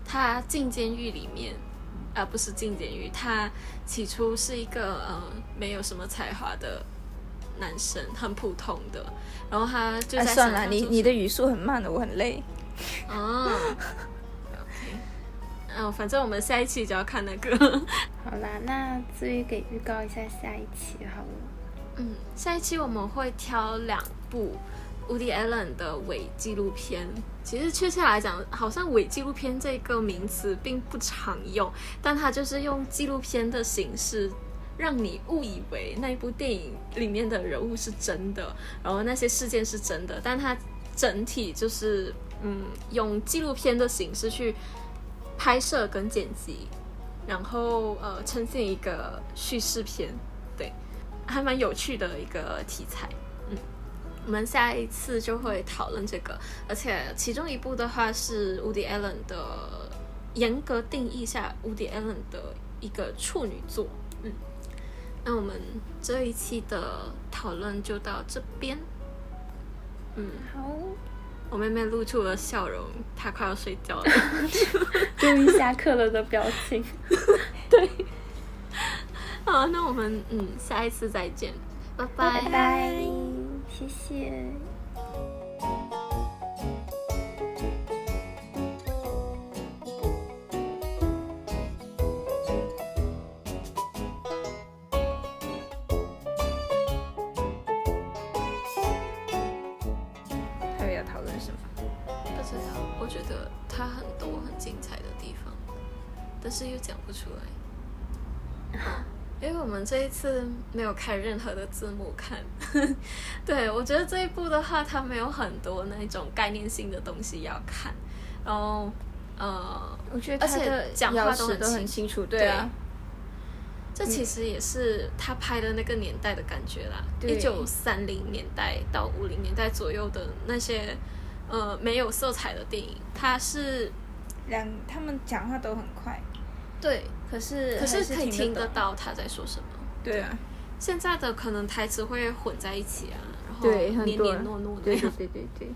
他进监狱里面，啊，不是进监狱，他起初是一个呃没有什么才华的男生，很普通的。然后他就在算了，你你的语速很慢的，我很累。哦，OK，嗯，反正我们下一期就要看那个。好啦，那至于给预告一下下一期好了。嗯，下一期我们会挑两部。Woody Allen 的伪纪录片，其实确切来讲，好像伪纪录片这个名词并不常用，但它就是用纪录片的形式，让你误以为那部电影里面的人物是真的，然后那些事件是真的，但它整体就是嗯，用纪录片的形式去拍摄跟剪辑，然后呃，呈现一个叙事片，对，还蛮有趣的一个题材。嗯我们下一次就会讨论这个，而且其中一部的话是 Woody Allen 的严格定义下 Woody Allen 的一个处女作。嗯，那我们这一期的讨论就到这边。嗯，好。我妹妹露出了笑容，她快要睡觉了。终于下课了的表情。对。好，那我们嗯下一次再见，拜拜。谢谢。是又讲不出来。因为我们这一次没有开任何的字幕看，对我觉得这一部的话，它没有很多那种概念性的东西要看，然后呃，我觉得而且他的讲话都很清清楚，对。啊，这其实也是他拍的那个年代的感觉啦，对。一九三零年代到五零年代左右的那些呃没有色彩的电影，它是两他们讲话都很快，对，可是可是可以听得，到他在说什么。对啊，现在的可能台词会混在一起啊，然后黏黏糯糯的对对对对，